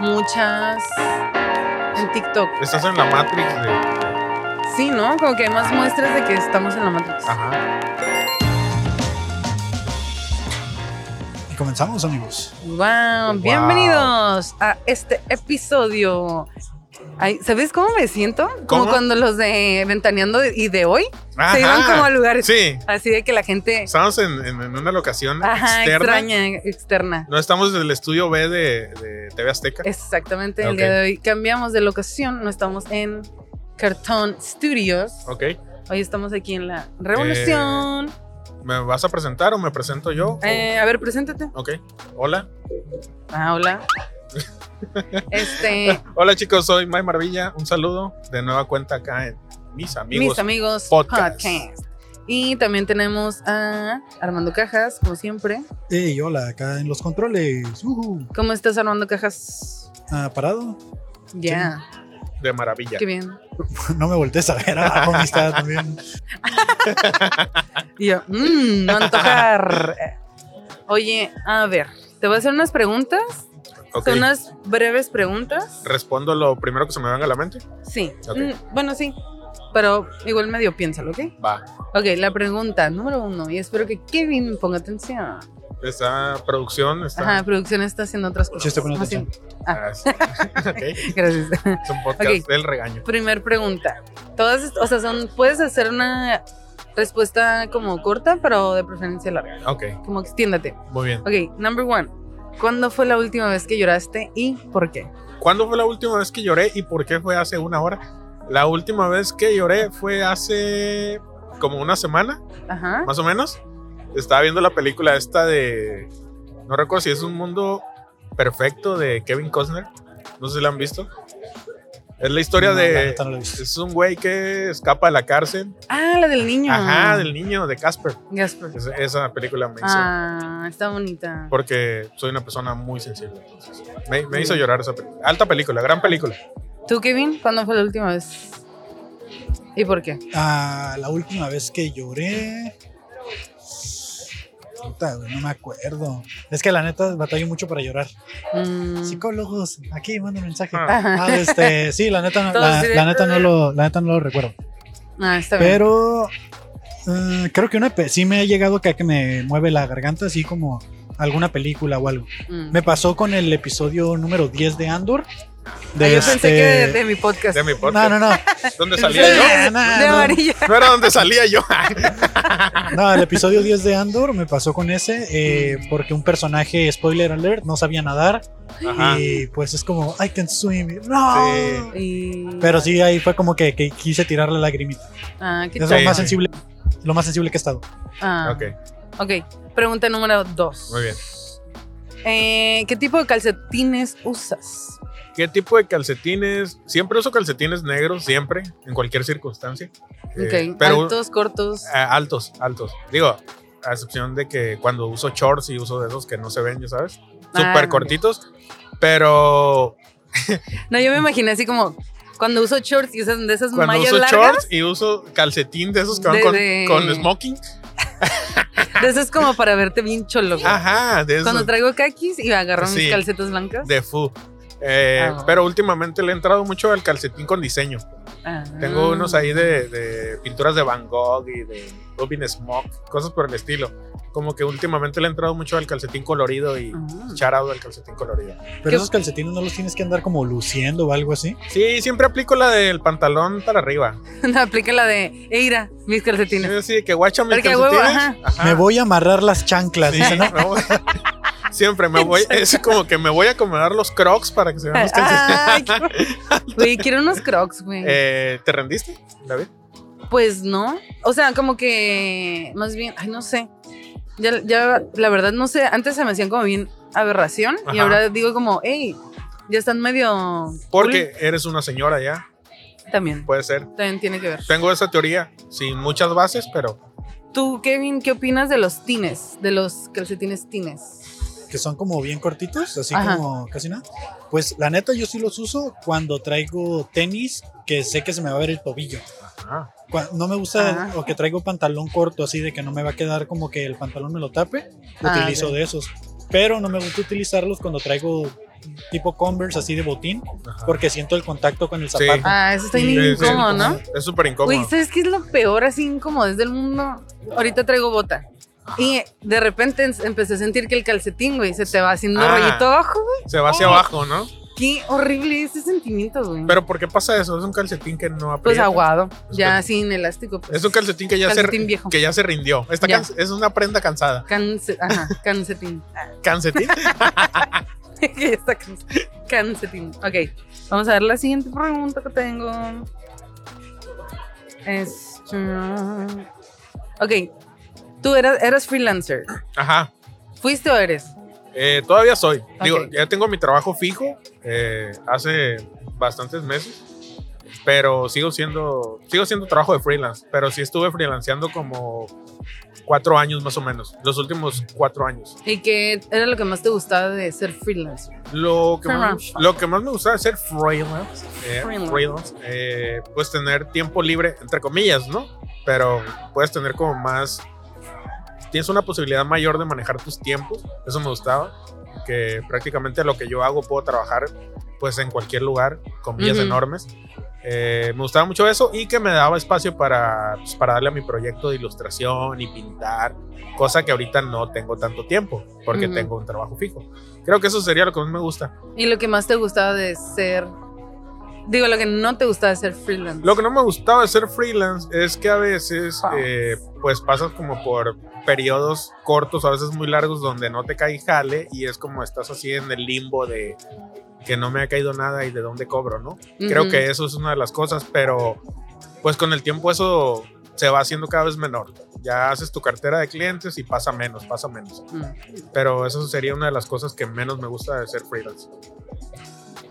muchas en TikTok. Estás en la Matrix de. Sí, ¿no? Como que hay más muestras de que estamos en la Matrix. Ajá. Y comenzamos, amigos. Wow, Wow. bienvenidos a este episodio. Ay, ¿Sabes cómo me siento? Como ¿Cómo? cuando los de Ventaneando y de hoy Ajá. se iban como a lugares Sí. así de que la gente Estamos en, en- en una locación ajá, externa. extraña, externa. No estamos en el estudio B de, de TV Azteca. Exactamente, el día de hoy cambiamos de locación, no estamos en Cartón Studios. Ok. Hoy estamos aquí en la Revolución. ¿Me vas a presentar o me presento yo? Eh, a ver, preséntate. Ok. Hola. Ah, hola. Este, Hola chicos, soy May Maravilla. Un saludo de nueva cuenta acá en Mis Amigos. mis amigos podcast. podcast. Y también tenemos a Armando Cajas, como siempre. Hey, hola, acá en los controles. ¿Cómo estás, Armando Cajas? Ah, ¿Parado? Ya, De maravilla. qué bien. No me voltees a ver abajo, amistad, también. Y yo, mmm, no antojar. Oye, a ver, te voy a hacer unas preguntas. Ok. Son unas breves preguntas. Respondo lo primero que se me venga a la mente. Sí. Ok. Mm, bueno, sí. Pero igual medio piénsalo, ¿ok? Va. Ok, la pregunta número uno. Y espero que Kevin ponga atención. Esta producción está. Ajá, producción está haciendo otras cosas. Sí, estoy poniendo Más bien. Ah, sí. ok. Gracias. Es un podcast Ok. del regaño. Primer pregunta. Todas, o sea, son, puedes hacer una respuesta como corta, pero de preferencia larga. Ok. Como extiéndate. Muy bien. Ok, number one. ¿Cuándo fue la última vez que lloraste y por qué? ¿Cuándo fue la última vez que lloré y por qué fue hace una hora? La última vez que lloré fue hace como una semana, Ajá. más o menos. Estaba viendo la película esta de. No recuerdo si es un mundo perfecto de Kevin Costner. No sé si la han visto. Es la historia No, de. no. Es un güey que escapa de la cárcel. Ah, la del niño. Ajá, del niño, de Casper. Gasper. Es- esa película me hizo. Ah, está bonita. Porque soy una persona muy sensible. me, me hizo Sí. llorar esa película. Alta película, gran película. ¿Tú, Kevin? ¿Cuándo fue la última vez? ¿Y por qué? Ah, la última vez que lloré. Puta, güey, no me acuerdo. Es que la neta batallo mucho para llorar. Mm, Psicólogos, aquí manda un mensaje. Ah. Ah, este, sí, la neta, la, neta no lo, la neta no lo recuerdo. ah, está bien. Pero eh, creo que una sí me ha llegado que, que me mueve la garganta, así como alguna película o algo. Mm. Me pasó con el episodio número 10 de Andor. Ah, yo este... pensé que de, de mi podcast. De mi No, podcast. no, no. ¿Dónde salía yo? de, no. amarilla. No era donde salía yo. No, el episodio 10 de Andor me pasó con ese eh, porque un personaje, spoiler alert, no sabía nadar Ajá. y pues es como, I can swim. No. Sí. Y- Pero sí, ahí fue como que, que quise tirar la lagrimita. Ah, ¿qué Es lo más sensible, lo más sensible que he estado. Ah, Ok, ok. Pregunta número dos. muy bien. Eh, ¿Qué tipo de calcetines usas? ¿Qué tipo de calcetines? Siempre uso calcetines negros, siempre, en cualquier circunstancia. Eh, Ok. pero Altos, cortos. eh, altos, altos. Digo, a excepción de que cuando uso shorts y uso de esos que no se ven, ya sabes, Ah, súper cortitos. Pero No, yo me imaginé así como cuando uso shorts y usan de esas cuando mallas uso largas. shorts y uso calcetín de esos que van De- con, de- con smoking. De esas como para verte bien cholo. güey. Ajá, de esos. Cuando traigo kakis y agarro Sí. mis calcetas blancas. De fu. Eh, Ah. Pero últimamente le he entrado mucho al calcetín con diseño. Ah. Tengo unos ahí de, de pinturas de Van Gogh y de Rubin Smoke, cosas por el estilo. Como que últimamente le he entrado mucho al calcetín colorido y Ah. charado al calcetín colorido. Pero ¿Qué- esos calcetines no los tienes que andar como luciendo o algo así. Sí, siempre aplico la del pantalón para arriba. No, aplica la de Eira, mis Sí, calcetines. así que guacha mis Porque a huevo, calcetines. Ajá. Me voy a amarrar las chanclas. Sí, dice, ¿no? me voy- Siempre me voy, es como que me voy a acomodar los crocs para que se vean los calcetines. Güey, quiero unos crocs, güey. Eh, ¿Te rendiste, David? Pues no. O sea, como que más bien, ay, no sé. Ya, ya, la verdad, no sé. Antes se me hacían como bien aberración y Ajá. ahora digo como, hey, ya están medio. Porque eres una señora ya, cool. También, puede ser. también tiene que ver. Tengo esa teoría, sin muchas bases, pero Tú, Kevin, ¿qué opinas de los tines? De los calcetines tines. Que son como bien cortitos, así Ajá. como casi nada. Pues la neta yo sí los uso cuando traigo tenis que sé que se me va a ver el tobillo. Cua- No me gusta Ajá. o que traigo pantalón corto así de que no me va a quedar como que el pantalón me lo tape. Ah, utilizo de esos. Pero no me gusta utilizarlos cuando traigo tipo Converse así de botín, Ajá. porque siento el contacto con el Sí. zapato. Ah, eso está Sí, bien sí, incómodo, ¿no? Es súper incómodo. Güey, ¿sabes qué es lo peor así incómodo desde el mundo? Ahorita traigo bota. Y de repente em- empecé a sentir que el calcetín, güey, se te va haciendo Ah. rollito abajo, güey. Se va hacia abajo, ¿no? Qué horrible ese sentimiento, güey. Pero ¿por qué pasa eso? Es un calcetín que no aprieta. pues aguado, Es ya que- sin elástico. pues. Es un calcetín que ya, Calcetín se, viejo. que ya se rindió. Ya. cansa- es una prenda cansada. Cance- ajá, cancetín. Canse- cancetín. Ok, vamos a ver la siguiente pregunta que tengo. Es. Ok, tú eras, eras freelancer. Ajá. ¿Fuiste o eres? Eh, todavía soy. Digo, Ok. ya tengo mi trabajo fijo eh, hace bastantes meses. Pero sigo siendo, sigo siendo trabajo de freelance. Pero sí estuve freelanceando como cuatro años más o menos. Los últimos cuatro años. ¿Y qué era lo que más te gustaba de ser freelancer? Lo que, más, Freelance. lo que más me gustaba de ser freelance, eh, Freelance. freelance, eh, pues tener tiempo libre, entre comillas, ¿no? Pero puedes tener como más, tienes una posibilidad mayor de manejar tus tiempos, eso me gustaba, que prácticamente lo que yo hago puedo trabajar pues en cualquier lugar, comillas Ujú. enormes. Eh, me gustaba mucho eso y que me daba espacio para, pues, para darle a mi proyecto de ilustración y pintar, cosa que ahorita no tengo tanto tiempo porque tengo un trabajo fijo. Creo que eso sería lo que más me gusta. ¿Y lo que más te gustaba de ser... Digo, lo que no te gustaba de ser freelance? Lo que no me gustaba de ser freelance es que a veces, Ah. eh, pues pasas como por periodos cortos, a veces muy largos, donde no te cae jale y es como estás así en el limbo de que no me ha caído nada y de dónde cobro, ¿no? Creo Ujú. que eso es una de las cosas, pero pues con el tiempo eso se va haciendo cada vez menor. Ya haces tu cartera de clientes y pasa menos, pasa menos. Mm, Pero eso sería una de las cosas que menos me gusta de ser freelance.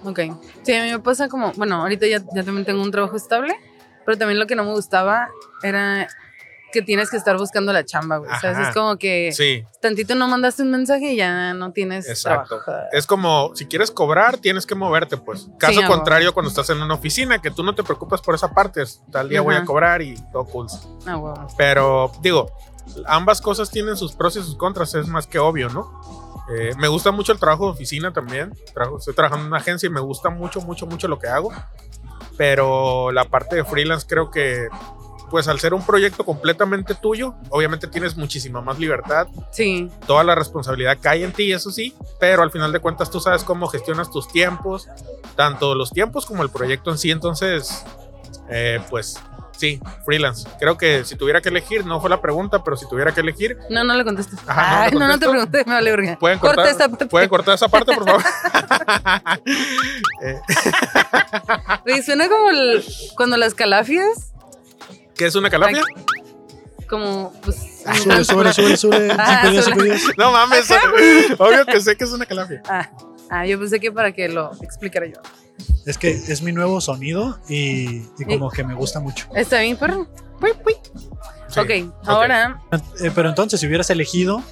Ok. Sí, a mí me pasa como... Bueno, ahorita ya, ya también tengo un trabajo estable, pero también lo que no me gustaba era que tienes que estar buscando la chamba, güey. O sea, Ajá. es como que Sí, tantito no mandaste un mensaje y ya no tienes Exacto. trabajo. Es como, si quieres cobrar, tienes que moverte, pues. Caso Sí, contrario, cuando estás en una oficina, que tú no te preocupas por esa parte, es, tal día voy a Ajá. cobrar y todo cool. Ah. Pero, digo, ambas cosas tienen sus pros y sus contras, es más que obvio, ¿no? Eh, me gusta mucho el trabajo de oficina también. Trabajo- estoy trabajando en una agencia y me gusta mucho, mucho, mucho lo que hago. Pero la parte de freelance creo que, pues al ser un proyecto completamente tuyo, obviamente tienes muchísima más libertad Sí. toda la responsabilidad cae en ti, eso sí, pero al final de cuentas tú sabes cómo gestionas tus tiempos, tanto los tiempos como el proyecto en sí, entonces, eh, pues sí, freelance. Creo que si tuviera que elegir, no fue la pregunta, pero si tuviera que elegir, No, no le contestes. Ajá, no Ay, no, no, te pregunté, me vale verga. pueden Corta cortar, parte. pueden cortar esa parte, por favor. Eh, suena como el- cuando las calafias, ¿Qué es una calafia? como, pues... Ah, Sube, sube, sube, sube. Ah. No mames, obvio que sé que es una calafia. Ah, ah, yo pensé que para que lo explicara yo. Es que es mi nuevo sonido y, y como que me gusta mucho. ¿Está bien, perro? Pui, pui. Sí. ok, ahora... Eh, pero entonces, si hubieras elegido,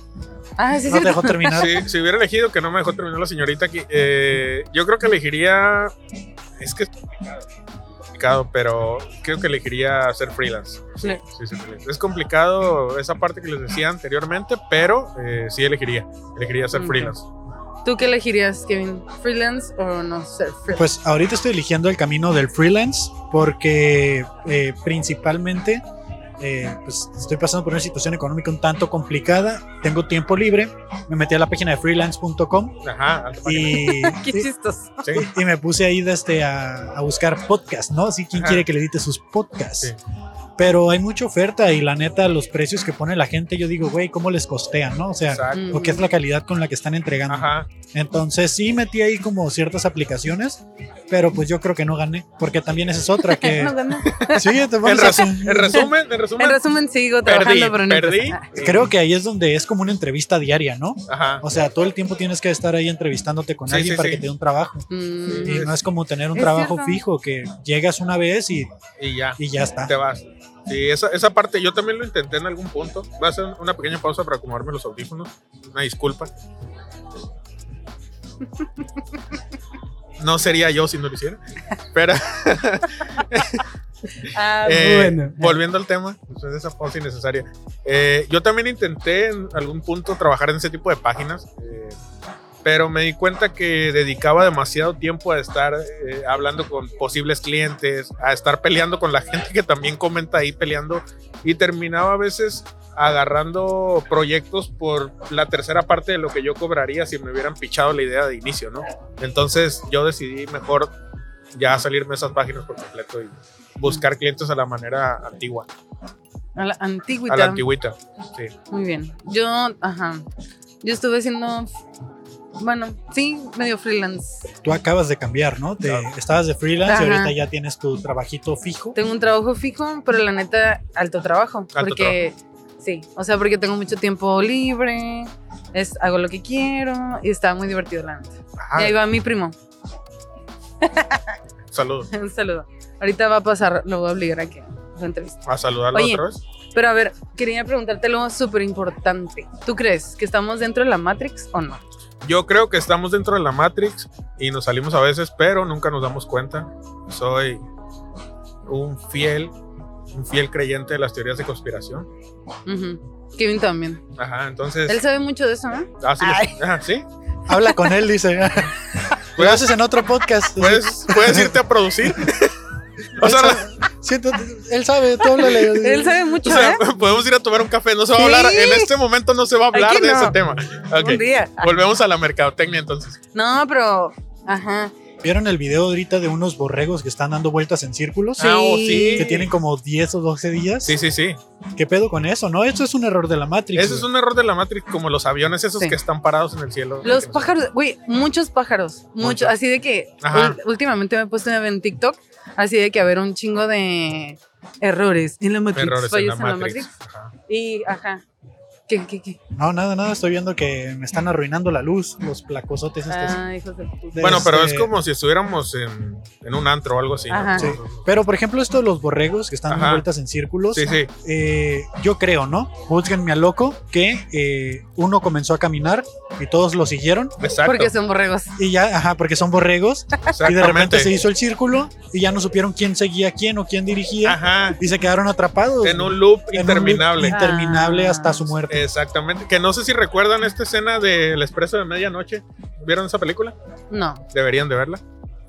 Ah, sí, no sí. te dejó terminar. Sí, si hubiera elegido, que no me dejó terminar la señorita aquí, eh, yo creo que elegiría. Es que es complicado, pero creo que elegiría ser freelance. Sí. Sí, sí, freelance. Es complicado esa parte que les decía anteriormente, pero eh, sí elegiría. Elegiría ser Ok. freelance. ¿Tú qué elegirías, Kevin? ¿Freelance o no ser freelance? Pues ahorita estoy eligiendo el camino del freelance porque eh, principalmente eh, pues estoy pasando por una situación económica un tanto complicada, tengo tiempo libre, me metí a la página de freelance.com y, Qué. Sí, y me puse ahí desde a, a buscar podcast, ¿no? Así quien Ajá. quiere que le edite sus podcasts. Sí. Pero hay mucha oferta y la neta, los precios que pone la gente, yo digo, güey, ¿cómo les costean, no? O sea, exacto. o qué es la calidad con la que están entregando. Ajá. Entonces sí metí ahí como ciertas aplicaciones, pero pues yo creo que no gané, porque también esa es otra que... No gané. sí, te En, resu- en resumen, en resumen, En resumen, sigo perdí, trabajando, pero no perdí. Ah, Creo que ahí es donde es como una entrevista diaria, ¿no? Ajá. O sea, todo el tiempo tienes que estar ahí entrevistándote con Sí, alguien sí, para sí. que te dé un trabajo. mm, Y no es como tener un Es trabajo cierto. fijo que llegas una vez y, Y ya. y ya está. te vas. Sí, esa, esa parte yo también lo intenté en algún punto. Voy a hacer una pequeña pausa para acomodarme los audífonos. Una disculpa. No sería yo si no lo hiciera. Pero Ah, eh, bueno. volviendo al tema, de esa pausa innecesaria. eh, yo también intenté en algún punto trabajar en ese tipo de páginas. eh, pero me di cuenta que dedicaba demasiado tiempo a estar eh, hablando con posibles clientes, a estar peleando con la gente que también comenta ahí peleando y terminaba a veces agarrando proyectos por la tercera parte de lo que yo cobraría si me hubieran pichado la idea de inicio, ¿no? Entonces yo decidí mejor ya salirme de esas páginas por completo y buscar clientes a la manera antigua, A la antigüita. a la antigüita. Sí. Muy bien. Yo, ajá. Yo estuve haciendo, bueno, sí, medio freelance. Tú acabas de cambiar, ¿no? Te- Claro. estabas de freelance y ahorita ya tienes tu trabajito fijo. Tengo un trabajo fijo, pero la neta, alto trabajo. Alto porque, sí, o sea, porque tengo mucho tiempo libre, es, hago lo que quiero y está muy divertido, la neta. Y ahí va mi primo. saludos. Un saludo. Ahorita va a pasar, lo voy a obligar a que lo entreviste. A saludarlo Oye. otra vez. Pero a ver, quería preguntarte algo súper importante. ¿Tú crees que estamos dentro de la Matrix o no? Yo creo que estamos dentro de la Matrix y nos salimos a veces, pero nunca nos damos cuenta. Soy un fiel, un fiel creyente de las teorías de conspiración. Kevin también. Ajá, entonces. Él sabe mucho de eso, ¿no? Ah, sí, ajá, sí. Habla con él, dice. Lo haces en otro podcast. Puedes, puedes irte a producir. o sea, Siéntate, él sabe, tú háblale. Él sabe mucho, o sea, ¿eh? podemos ir a tomar un café. No se va a Sí. hablar. En este momento no se va a hablar de no. ese tema. Ok, Un día. Volvemos a la mercadotecnia entonces. No, pero. Ajá. ¿Vieron el video ahorita de unos borregos que están dando vueltas en círculos? Ah, oh, sí. Que tienen como 10 o 12 días. Sí, sí, sí. ¿Qué pedo con eso? No, eso es un error de la Matrix. Ese es un error de la Matrix, como los aviones esos Sí. que están parados en el cielo. Los pájaros, güey, muchos pájaros. Muchos. Así de que Ajá. últimamente me he puesto a ver en TikTok. Así de que haber un chingo de errores en la Matrix. Errores en fallos la Matrix. Ajá. Y, ajá. ¿Qué, qué, qué? No, nada, nada. Estoy viendo que me están arruinando la luz, los placosotes estos. Ah, hijos de puta. De- Bueno, pero es Este- como si estuviéramos en, en un antro o algo así. ¿no? Ajá. Sí. Pero, por ejemplo, esto de los borregos que están Ajá. vueltas en círculos. Sí, sí. eh, yo creo, ¿no? Juzguenme a loco que eh, uno comenzó a caminar y todos lo siguieron. Exacto. Porque son borregos. Y ya, ajá, porque son borregos. Y de repente se hizo el círculo y ya no supieron quién seguía a quién o quién dirigía. Ajá. Y se quedaron atrapados. En un loop en un loop interminable. interminable Ah. hasta su muerte. Exactamente. Que no sé si recuerdan esta escena del Expreso de Medianoche. ¿Vieron esa película? No. Deberían de verla.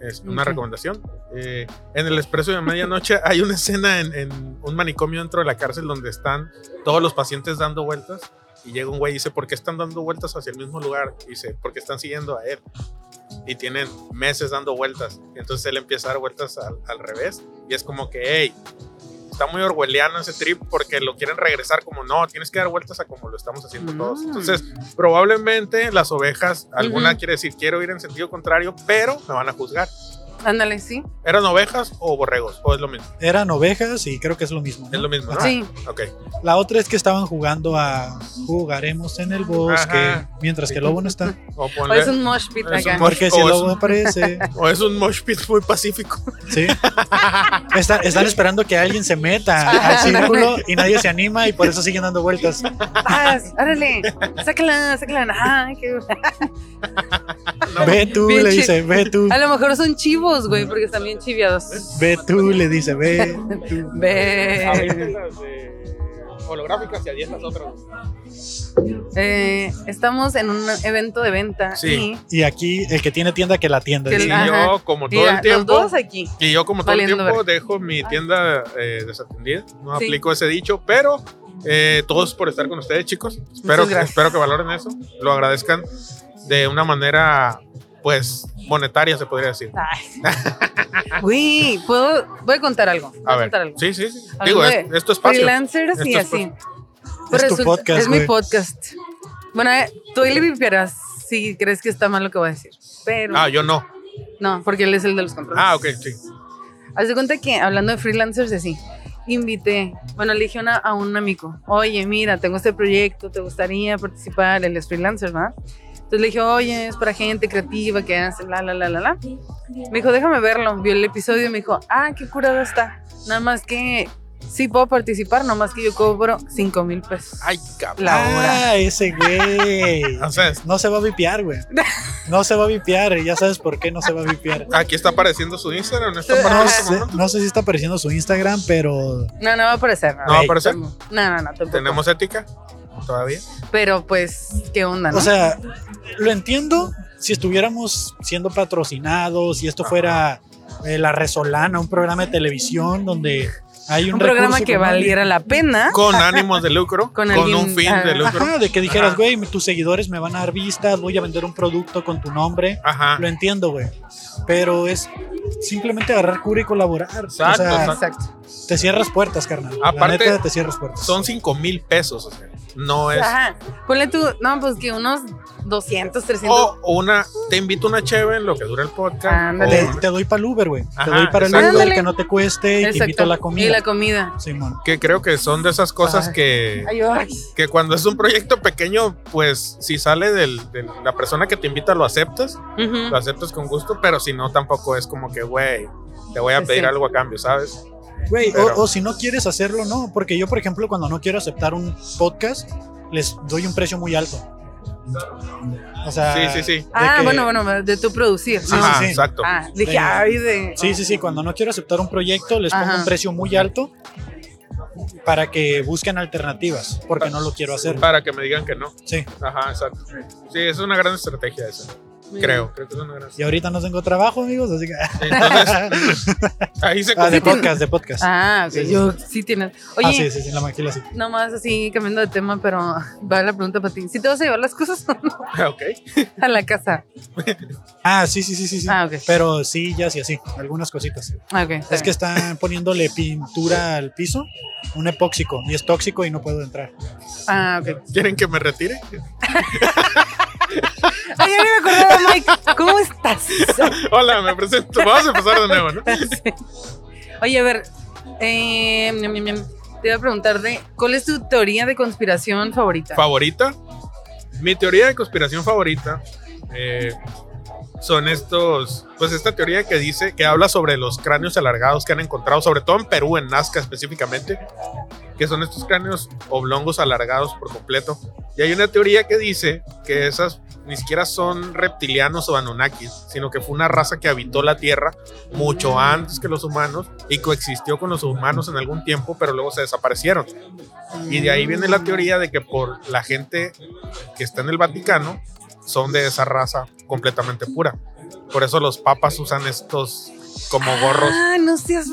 Es una Ok. recomendación. Eh, en el Expreso de Medianoche hay una escena en, en un manicomio dentro de la cárcel donde están todos los pacientes dando vueltas. Y llega un güey y dice, ¿por qué están dando vueltas hacia el mismo lugar? Y dice, porque están siguiendo a él. Y tienen meses dando vueltas. Entonces él empieza a dar vueltas al, al revés. Y es como que, hey, está muy orwelliano ese trip porque lo quieren regresar como, no, tienes que dar vueltas a como lo estamos haciendo todos. Mm. Entonces, probablemente las ovejas, alguna Ujú. quiere decir, quiero ir en sentido contrario, pero me van a juzgar. Ándale, sí. ¿Eran ovejas o borregos? ¿O es lo mismo? Eran ovejas y creo que es lo mismo. ¿no? Es lo mismo, ¿no? Sí. Ok. La otra es que estaban jugando a jugaremos en el bosque Ajá. mientras que el lobo no está. O, O ponle- es un mosh pit Es un acá. Porque si o el es lobo un- aparece, o es un mosh pit muy pacífico. ¿sí? Están, están esperando que alguien se meta al círculo y nadie se anima y por eso siguen dando vueltas. Ah, árale. Sácala, sácala. Ah, qué... No, Ve tú, le dice, ve tú. A lo mejor son chivos, güey, porque están bien chiviados. Ve tú, le dice, ve. Ve. las de holográficas y a 10 las otras. Eh, estamos en un evento de venta. Sí. Y aquí el que tiene tienda que la tienda. Que. Y Ajá. yo, como Y todo mira, el los tiempo, dos aquí. y yo como todo el tiempo ver. dejo mi tienda eh, desatendida. No Sí. aplico ese dicho, pero eh, todos por estar con ustedes, chicos. Espero, espero que valoren eso, lo agradezcan de una manera, pues, monetaria, se podría decir. Ay. Güey, ¿puedo? Voy a contar algo. Voy A ver, contar algo. sí, sí, sí. Digo, es, es tu espacio. Freelancers y Esto es así. Es tu resulta- podcast, Es mi podcast. Bueno, eh, tú le vipiarás si crees que está mal lo que voy a decir. Pero. Ah, yo no. No, porque él es el de los controles. Ah, ok, sí. Haz de cuenta que hablando de freelancers y así, invité, bueno, le dije una- a un amigo, oye, mira, tengo este proyecto, ¿te gustaría participar? Él es freelancer, ¿verdad? Entonces le dije, oye, es para gente creativa que hace la, la, la, la, la. Me dijo, déjame verlo. Vio el episodio y me dijo, ah, qué curado está. Nada más que sí puedo participar, nomás que yo cobro 5 mil pesos. Ay, cabrón. La hora. Ah, ese güey. No se va a vipiar, güey. No se va a vipiar. Ya sabes por qué no se va a vipiar. aquí está apareciendo su Instagram. ¿no está sé, no sé si está apareciendo su Instagram, pero No, no va a aparecer. No va a aparecer. No, no, no, tampoco. ¿Tenemos ética? todavía. Pero pues, ¿qué onda, no? O sea, lo entiendo si estuviéramos siendo patrocinados, si esto fuera eh, La Resolana, un programa de televisión donde hay un, un programa que valiera la pena. Con ánimos de lucro, Con con, alguien- un fin ah, de lucro. Ajá, de que dijeras, güey, tus seguidores me van a dar vistas, voy a vender un producto con tu nombre. Ajá. Lo entiendo, güey. Pero es simplemente agarrar cura y colaborar. o Exacto, sea, exacto. Exacto. te cierras puertas, carnal. Aparte, la neta, te cierras puertas. Son 5 mil pesos. o sea, no es. Ajá. Ponle tú, no, pues que unos 200, 300. O o una, te invito una cheve en lo que dura el podcast. Ándale. te, te doy para el Uber, güey. Te doy para el. Uber que no te cueste y te invito a la comida. Y la comida. Simón. que creo que son de esas cosas Ay. que, Ay, ay. que cuando es un proyecto pequeño, pues si sale del- de la persona que te invita, lo aceptas, lo aceptas con gusto, pero si no, tampoco es como que, güey, te voy a Sí, pedir sí. algo a cambio, ¿sabes? Güey, Pero- o, o si no quieres hacerlo, no. Porque yo, por ejemplo, cuando no quiero aceptar un podcast, les doy un precio muy alto. O sea. Sí, sí, sí. Ah, que- bueno, bueno, de tu producir. Sí, Ajá, sí, sí. exacto. Ah, dije, De- ay, de. Sí, sí, sí. Cuando no quiero aceptar un proyecto, les pongo Ajá. un precio muy alto para que busquen alternativas. Porque no lo quiero hacer. Para que me digan que no. Sí. Ajá, exacto. Sí, es una gran estrategia esa. Creo, creo que es una Y ahorita no tengo trabajo, amigos, así que. Entonces, ahí se Ah, de podcast, de podcast. Ah, ok, Sí, sí, yo sí tienes. Oye, ah, sí, sí, sí, la maquila sí. nomás así cambiando de tema, pero va la pregunta para ti. ¿Sí te vas a llevar las cosas o no Ok. a la casa? Ah, sí, sí, sí, sí. sí. Ah, ok. Pero sí, ya sí, así. Algunas cositas. Ah, ok. Es que están poniéndole pintura al piso, un epóxico, y es tóxico y no puedo entrar. Ah, ok. ¿Quieren que me retire? Ay, ya ni acordaba, Mike. ¿Cómo estás? Hola, me presento. Vamos a empezar de nuevo, ¿no? Oye, a ver, eh, te iba a preguntar de cuál es tu teoría de conspiración favorita. favorita. Mi teoría de conspiración favorita eh, son estos, pues esta teoría que dice, que habla sobre los cráneos alargados que han encontrado, sobre todo en Perú, en Nazca específicamente, que son estos cráneos oblongos alargados por completo. Y hay una teoría que dice que esas ni siquiera son reptilianos o anunnakis, sino que fue una raza que habitó la Tierra mucho antes que los humanos y coexistió con los humanos en algún tiempo, pero luego se desaparecieron. Y de ahí viene la teoría de que por la gente que está en el Vaticano son de esa raza completamente pura. Por eso los papas usan estos como gorros. Ah, no seas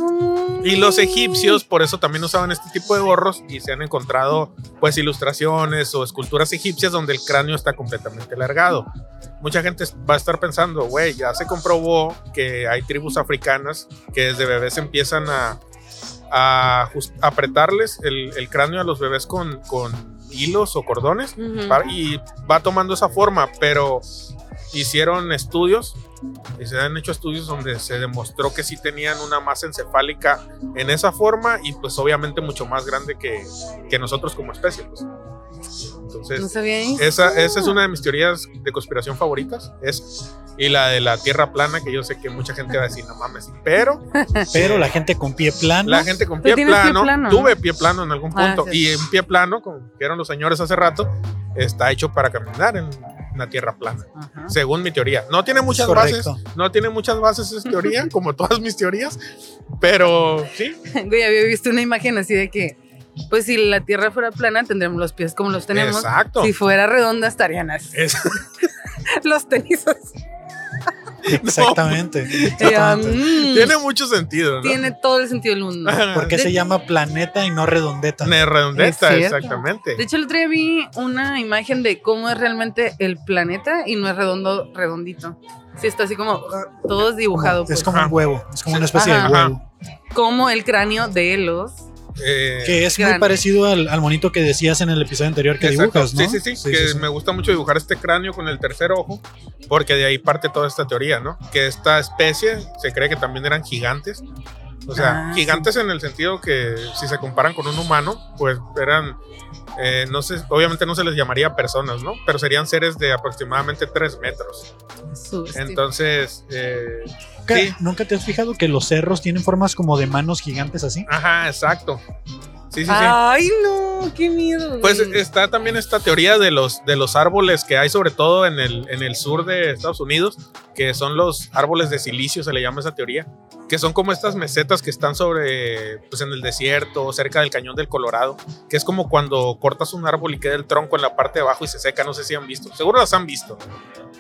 Y los egipcios por eso también usaban este tipo de gorros y se han encontrado pues ilustraciones o esculturas egipcias donde el cráneo está completamente alargado. Mucha gente va a estar pensando, güey, ya se comprobó que hay tribus africanas que desde bebés empiezan a, a apretarles el, el cráneo a los bebés con, con hilos o cordones Ujú. pa- y va tomando esa forma, pero hicieron estudios y se han hecho estudios donde se demostró que sí tenían una masa encefálica en esa forma y pues obviamente mucho más grande que, que nosotros como especie. pues. Entonces, No esa, esa es una de mis teorías de conspiración favoritas. Es, y la de la tierra plana, que yo sé que mucha gente va a decir, no mames, pero Pero la gente con pie plano. la gente con pie tienes pie plano, plano, tuve pie plano en algún Ah, punto, sí. y en pie plano, como dijeron los señores hace rato, está hecho para caminar en una tierra plana, Ajá. según mi teoría. No tiene muchas correcto. bases, no tiene muchas bases esa teoría, como todas mis teorías, pero sí, Güey, había visto una imagen así de que, pues si la tierra fuera plana, tendríamos los pies como los tenemos. exacto. Si fuera redonda, estarían así. Es- Los tenis así. Exactamente. Mm, tiene mucho sentido, ¿no? tiene todo el sentido del mundo. ¿Por qué De- se llama planeta y no redondeta? Ne- redondeta, exactamente. De hecho, el otro día vi una imagen de cómo es realmente el planeta y no es redondo, redondito. Sí, está así como uh, todo es dibujado. Es pues. como un huevo, es como una especie Ajá. de huevo. Como el cráneo de los. Eh, Que es muy Grande. parecido al, al monito que decías en el episodio anterior que Exacto. dibujas, ¿no? Sí, sí, sí, que me gusta mucho dibujar este cráneo con el tercer ojo, porque de ahí parte toda esta teoría, ¿no? Que esta especie se cree que también eran gigantes. O sea, Ah, gigantes en el sentido que si se comparan con un humano, pues eran, eh, no sé, obviamente no se les llamaría personas, ¿no? Pero serían seres de aproximadamente 3 metros. Entonces, eh, ¿Nunca, sí. nunca te has fijado que los cerros tienen formas como de manos gigantes así? ajá, exacto. Sí, sí, sí. Ay, no, qué miedo. Pues está también esta teoría de los, de los árboles que hay sobre todo en el, en el sur de Estados Unidos, que son los árboles de silicio, se le llama esa teoría, que son como estas mesetas que están sobre, pues en el desierto, cerca del cañón del Colorado, que es como cuando cortas un árbol y queda el tronco en la parte de abajo y se seca, no sé si han visto, seguro las han visto,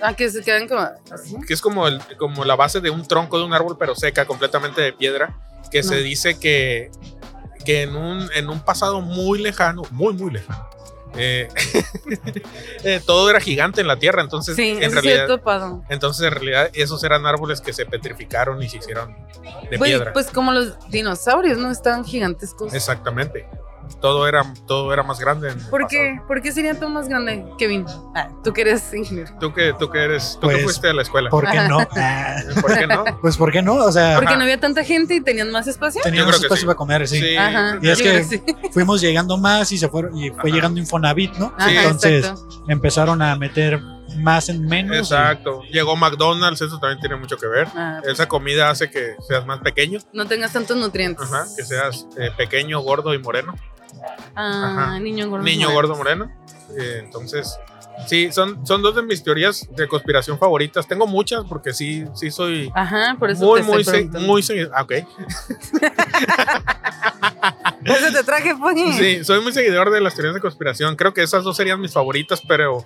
Ah, que se quedan como así. que es como, el, como la base de un tronco de un árbol pero seca, completamente de piedra, que se dice que, que en, un, en un pasado muy lejano, muy, muy lejano, eh, eh, todo era gigante en la Tierra, entonces Sí, en realidad... topado. Entonces, en realidad, esos eran árboles que se petrificaron y se hicieron de piedra. pues como los dinosaurios, ¿no? Estaban gigantescos. Exactamente. Todo era, todo era más grande. ¿Por pasado. qué? ¿Por qué sería todo más grande, Kevin? Ah, tú que eres ingeniero. Tú que, tú que eres, tú que Pues, fuiste a la escuela. ¿Por qué no? Ah, ¿Por qué no? pues ¿por qué no? O sea, Porque Ajá. no había tanta gente y tenían más espacio. teníamos creo que espacio sí. para comer, sí. Sí. Ajá. Y es que- sí. Fuimos llegando más y se fueron y fue Ajá. llegando Infonavit, ¿no? Ajá, Entonces exacto. empezaron a meter más en menos. y- Exacto. Llegó McDonald's, eso también tiene mucho que ver. Ah, Esa comida hace que seas más pequeño, no tengas tantos nutrientes. ajá, que seas eh, pequeño, gordo y moreno. Ah, niño gordo. Niño moreno. gordo moreno. Eh, entonces, sí, son, son dos de mis teorías de conspiración favoritas. Tengo muchas porque sí, sí soy Ajá, por eso muy, te muy, se- muy seguidor. Ah, ok. Eso te traje, pues. Sí, soy muy seguidor de las teorías de conspiración. Creo que esas dos serían mis favoritas, pero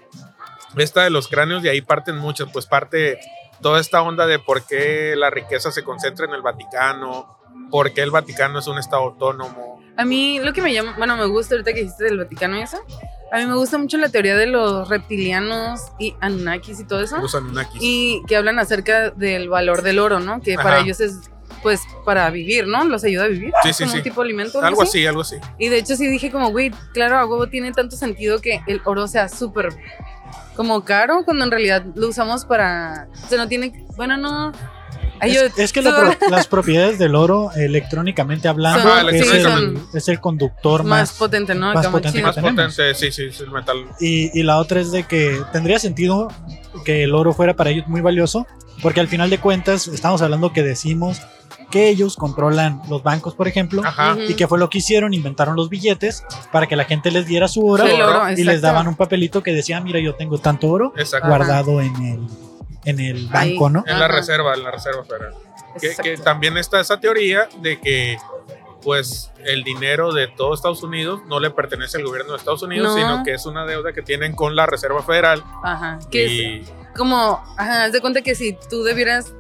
esta de los cráneos, de ahí parten muchas. Pues parte toda esta onda de por qué la riqueza se concentra en el Vaticano, por qué el Vaticano es un estado autónomo. A mí lo que me llama, bueno, me gusta ahorita que dijiste del Vaticano y eso. A mí me gusta mucho la teoría de los reptilianos y Anunnakis y todo eso. Los Anunnakis. Y que hablan acerca del valor del oro, ¿no? Que para ellos es, pues, para vivir, ¿no? Los ayuda a vivir. Sí, sí, como sí. un tipo de alimento. algo así, algo así. Y de hecho sí dije como, güey, claro, a huevo tiene tanto sentido que el oro sea súper como caro cuando en realidad lo usamos para... O sea, no tiene... Bueno, no... Ay, yo- Es, es que la las propiedades del oro, electrónicamente hablando, Son- es, el, es conductor más más. potente, ¿no? más potente. Más sí, sí, sí, el metal. Y, y la otra es de que tendría sentido que el oro fuera para ellos muy valioso, porque al final de cuentas estamos hablando que decimos que ellos controlan los bancos, por ejemplo, Ajá. Y que fue lo que hicieron, inventaron los billetes para que la gente les diera su oro Sí, el oro, y les daban un papelito que decía, mira, yo tengo tanto oro Exacto. guardado en el, en el banco, ¿no? En la Ajá. reserva, en la reserva federal. Que, Exacto. que también está esa teoría de que pues el dinero de todo Estados Unidos no le pertenece al gobierno de Estados Unidos, No. sino que es una deuda que tienen con la Reserva Federal. Ajá. Que es Y como, ajá, haz de cuenta que si tú debieras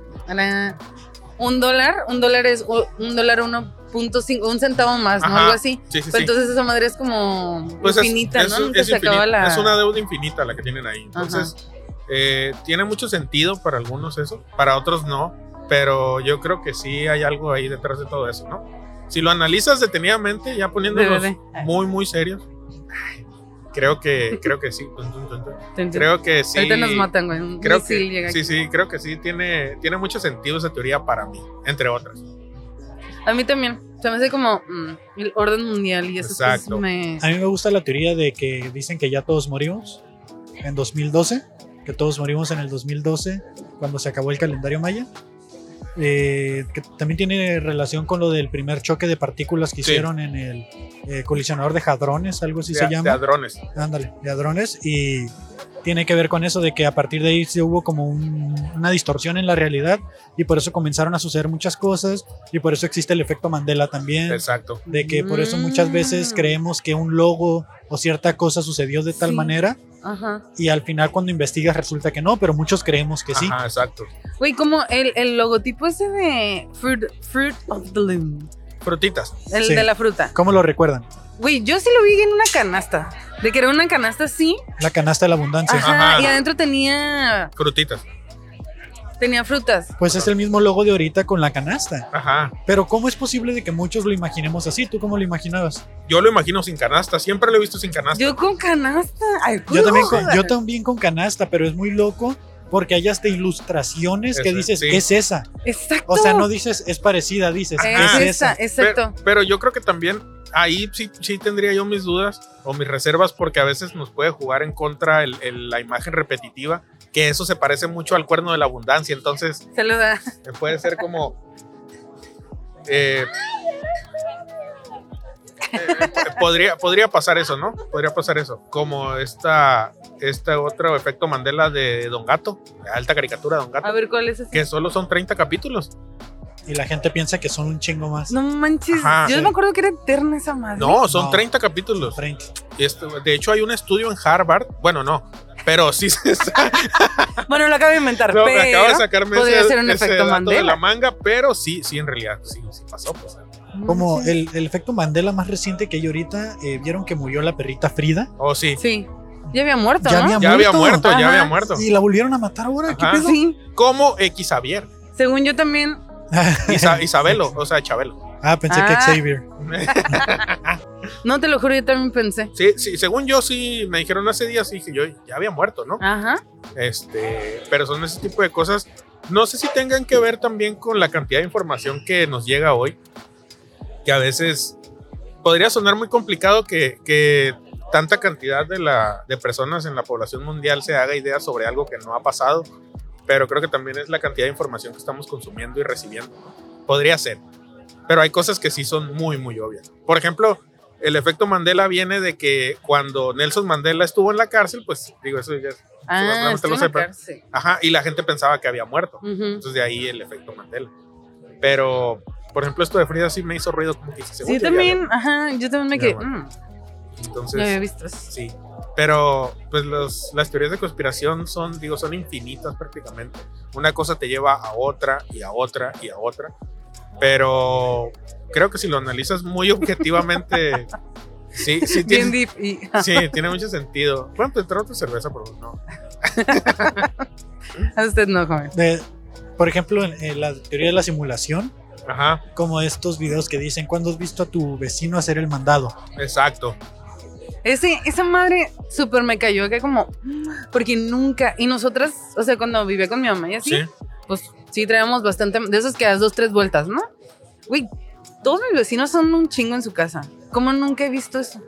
un dólar, un dólar es un dólar 1.5, un centavo más, ¿no? Ajá. Algo así. sí, sí, Pero sí. entonces esa madre es como Pues es- infinita, es, ¿no? es Nunca se infinita, acaba la... es una deuda infinita la que tienen ahí. Entonces, eh, tiene mucho sentido para algunos eso, para otros no, pero yo creo que sí hay algo ahí detrás de todo eso, ¿no? Si lo analizas detenidamente, ya poniéndonos muy, muy serios, creo que, creo que sí. Creo que sí. Ahorita nos matan, güey. Creo que, llega sí, aquí. sí, creo que sí tiene, tiene mucho sentido esa teoría para mí, entre otras. A mí también. Se me hace como mm, el orden mundial y esas Exacto. me... A mí me gusta la teoría de que dicen que ya todos morimos en 2012, que todos morimos en el 2012 cuando se acabó el calendario maya. Eh, que también tiene relación con lo del primer choque de partículas que Sí. hicieron en el eh, colisionador de hadrones, algo así de, se de llama. hadrones. Ándale, de hadrones. Y tiene que ver con eso de que a partir de ahí se hubo como un- una distorsión en la realidad y por eso comenzaron a suceder muchas cosas y por eso existe el efecto Mandela también Exacto. de que por eso muchas veces Mm. creemos que un logo o cierta cosa sucedió de tal Sí. manera Ajá. y al final cuando investigas resulta que no, pero muchos creemos que sí. Ajá, exacto. Güey, como el, el logotipo ese de Fruit, fruit of the Loom. Frutitas. El Sí. de la fruta. ¿Cómo lo recuerdan? Güey, yo sí lo vi en una canasta. De que era una canasta así. La canasta de la abundancia. Ajá. Ajá. Y adentro tenía, Frutitas. tenía frutas. Pues es el mismo logo de ahorita con la canasta. Ajá. Pero ¿cómo es posible de que muchos lo imaginemos así? ¿Tú cómo lo imaginabas? Yo lo imagino sin canasta. Siempre lo he visto sin canasta. Yo con canasta. Ay, Yo también, con, yo también con canasta, pero es muy loco porque hay hasta ilustraciones que dices, sí. es esa. Exacto. O sea, no dices, es parecida, dices, Es Ajá. es esa, exacto. Pero, pero yo creo que también ahí sí, sí tendría yo mis dudas o mis reservas porque a veces nos puede jugar en contra el- el- la imagen repetitiva, que eso se parece mucho al cuerno de la abundancia, entonces Saluda. eh, puede ser como... eh, podría, podría pasar eso, ¿no? Podría pasar eso. Como esta, este otro efecto Mandela de Don Gato, de alta caricatura de Don Gato, A ver, ¿cuál es ese? que solo son 30 capítulos. Y la gente piensa que son un chingo más. No manches, Ajá. yo Sí. me acuerdo que era eterna esa madre. No, son No. 30 capítulos. 30. Y esto- de hecho, hay un estudio en Harvard. Bueno, no, pero sí se. Bueno, lo acabo de inventar, No, me pero acabo de sacarme podría ese, ser un ese efecto dato de Mandela. la manga, pero sí, sí, en realidad, sí, sí pasó. Pues. Como el, el efecto Mandela más reciente que hay ahorita, eh, vieron que murió la perrita Frida. Oh, sí. Sí, ya había muerto, Ya ¿no? había Ya había muerto, ya había muerto. Y la volvieron a matar ahora. ¿Qué pedo? Sí, Como X Xavier. según yo también. Isa- Isabelo, o sea, Chabelo. ah, pensé que Ah. Xavier. No te lo juro, yo también pensé. Sí, sí, según yo sí me dijeron hace días, dije yo ya había muerto, ¿no? Ajá. Este, pero son ese tipo de cosas. No sé si tengan que ver también con la cantidad de información que nos llega hoy, que a veces podría sonar muy complicado que, que tanta cantidad de, la, de personas en la población mundial se haga idea sobre algo que no ha pasado, pero creo que también es la cantidad de información que estamos consumiendo y recibiendo. Podría ser, pero hay cosas que sí son muy, muy obvias. Por ejemplo, el efecto Mandela viene de que cuando Nelson Mandela estuvo en la cárcel, pues digo, eso ya Ah, estoy lo cárcel. Ajá, y la gente pensaba que había muerto. Ujú. Entonces de ahí el efecto Mandela. Pero, por ejemplo, esto de Frida sí me hizo ruido como que según Sí, también, ajá, yo también me quedé. mm, Entonces, había visto sí. Pero, pues los, las teorías de conspiración son, digo, son infinitas prácticamente. Una cosa te lleva a otra y a otra y a otra. Pero creo que si lo analizas muy objetivamente, sí, sí Bien tiene, deep. Y, sí, tiene mucho sentido. ¿Pueden traer otra cerveza, por favor? No. a usted no, joven. De- por ejemplo, en, en la teoría de la simulación, Ajá, como estos videos que dicen, ¿cuándo has visto a tu vecino hacer el mandado? exacto. Ese, esa madre súper me cayó que como, porque nunca, y nosotras, o sea, cuando vivía con mi mamá y así, Sí. Pues sí traíamos bastante, de esos que das dos, tres vueltas, ¿no? Güey, todos mis vecinos son un chingo en su casa. ¿Cómo nunca he visto eso?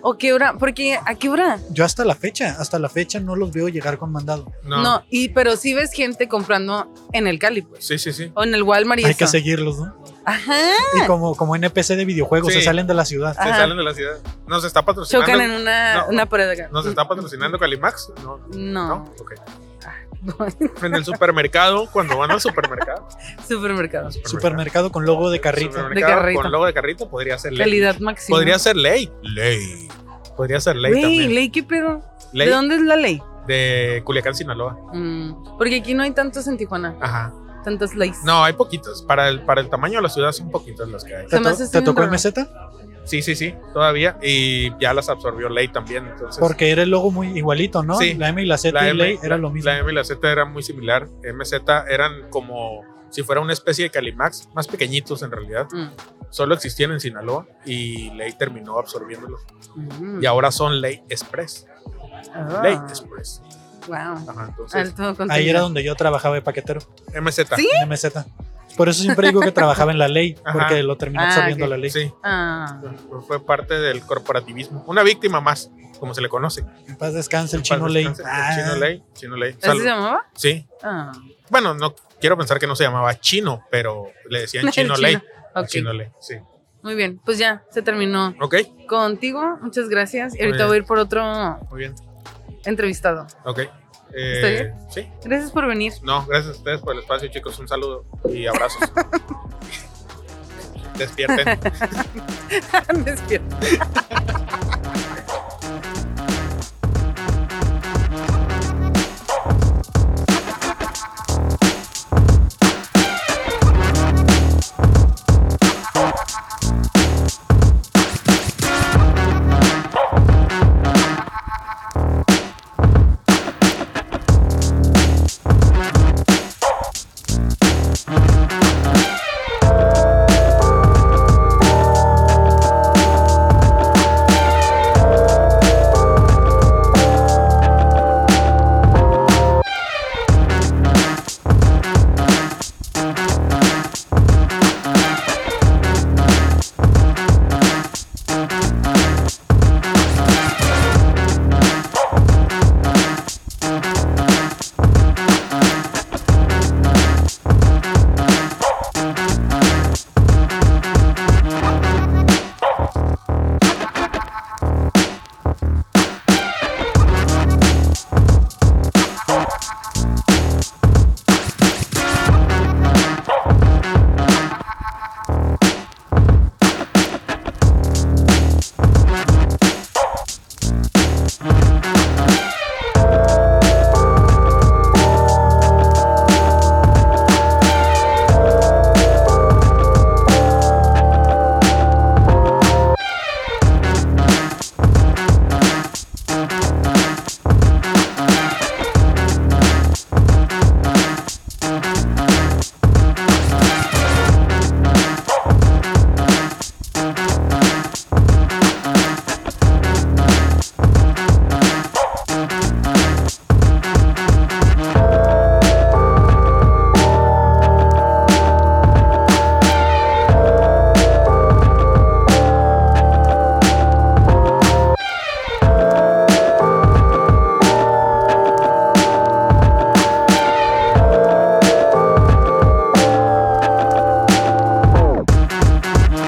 ¿O qué hora? Porque, ¿a qué hora? Yo hasta la fecha, hasta la fecha no los veo llegar con mandado. No. No, y, pero sí ves gente comprando en el Cali, pues. Sí, sí, sí. O en el Walmart y Hay eso. que seguirlos, ¿no? Ajá. Y como, como NPC de videojuegos, Sí. se salen de la ciudad. Se salen de la ciudad. Nos está patrocinando. Chocan en una, No. una pared acá. Nos está patrocinando Calimax. No. No. No. Ok. En el supermercado, cuando van al supermercado. Supermercado. Supermercado con logo de carrito. Supermercado De carrito. Con logo de carrito podría ser ley. Calidad máxima. Podría ser ley. Ley. Podría ser ley Güey, también. ley, ¿qué pedo? Ley ¿De dónde es la ley? de Culiacán, Sinaloa. Mm, porque aquí no hay tantos en Tijuana, Ajá. tantas leyes. No, hay poquitos. Para el, para el tamaño de la ciudad son poquitos los que hay. ¿Te, to- tocó el raro. meseta? Sí, sí, sí. Todavía. Y ya las absorbió ley también. Entonces. Porque era el logo muy igualito, ¿no? Sí. La M y la Z la y M, ley era lo mismo. La M y la Z eran muy similar. MZ eran como si fuera una especie de Calimax, más pequeñitos en realidad. Mm, Solo existían en Sinaloa y Ley terminó absorbiéndolos. mm. Y ahora son Ley Express. Ah, Ley Express. Wow. Ajá, entonces, Alto. Ahí era donde yo trabajaba de paquetero, MZ. ¿Sí? en MZ. Por eso siempre digo que trabajaba en la ley, Ajá. porque lo terminó Ah, absorbiendo la ley. Sí, Ah, fue parte del corporativismo. Una víctima más, como se le conoce. En paz descanse el chino ley. el Ah, Chino Ley. Chino Ley. ¿así se llamaba? Sí. Ah, Bueno, no quiero pensar que no se llamaba Chino, pero le decían Chino chino. Ley. Chino Ley, sí. Muy bien, pues ya, se terminó Ok, contigo. Muchas gracias. Y ahorita voy a ir por otro muy bien. entrevistado. Ok. Eh. Sí. Gracias por venir. No, gracias a ustedes por el espacio, chicos. Un saludo y abrazos. Despierten. Despierta.